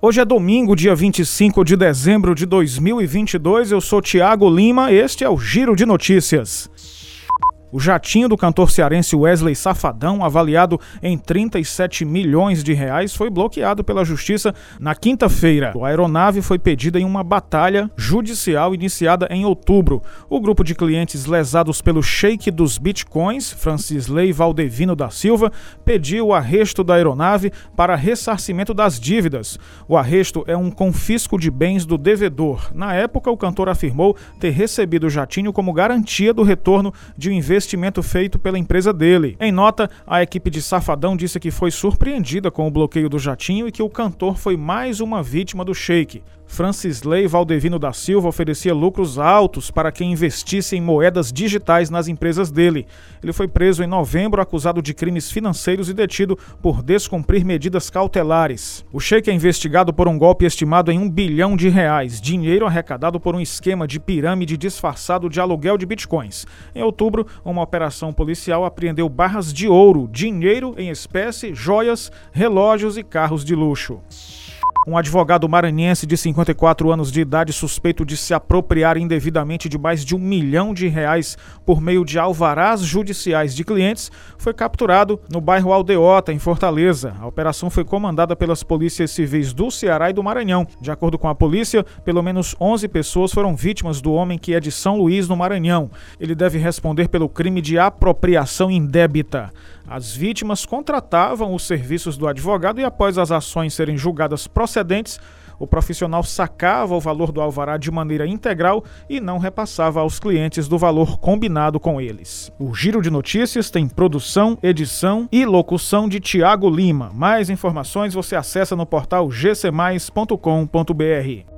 Hoje é domingo, dia 25 de dezembro de 2022. Eu sou Tiago Lima, este é o Giro de Notícias. O jatinho do cantor cearense Wesley Safadão, avaliado em 37 milhões de reais, foi bloqueado pela justiça na quinta-feira. A aeronave foi pedida em uma batalha judicial iniciada em outubro. O grupo de clientes lesados pelo shake dos bitcoins, Francisley Valdevino da Silva, pediu o arresto da aeronave para ressarcimento das dívidas. O arresto é um confisco de bens do devedor. Na época, o cantor afirmou ter recebido o jatinho como garantia do retorno de um investimento investimento feito pela empresa dele. Em nota, a equipe de Safadão disse que foi surpreendida com o bloqueio do jatinho e que o cantor foi mais uma vítima do shake. Francisley Valdevino da Silva oferecia lucros altos para quem investisse em moedas digitais nas empresas dele. Ele foi preso em novembro acusado de crimes financeiros e detido por descumprir medidas cautelares. O Sheik é investigado por um golpe estimado em um bilhão de reais, dinheiro arrecadado por um esquema de pirâmide disfarçado de aluguel de bitcoins. Em outubro, uma operação policial apreendeu barras de ouro, dinheiro em espécie, joias, relógios e carros de luxo. Um advogado maranhense de 54 anos de idade suspeito de se apropriar indevidamente de mais de um milhão de reais por meio de alvarás judiciais de clientes foi capturado no bairro Aldeota, em Fortaleza. A operação foi comandada pelas polícias civis do Ceará e do Maranhão. De acordo com a polícia, pelo menos 11 pessoas foram vítimas do homem que é de São Luís, no Maranhão. Ele deve responder pelo crime de apropriação indébita. As vítimas contratavam os serviços do advogado e, após as ações serem julgadas o profissional sacava o valor do alvará de maneira integral e não repassava aos clientes do valor combinado com eles. O Giro de Notícias tem produção, edição e locução de Tiago Lima. Mais informações você acessa no portal gcmais.com.br.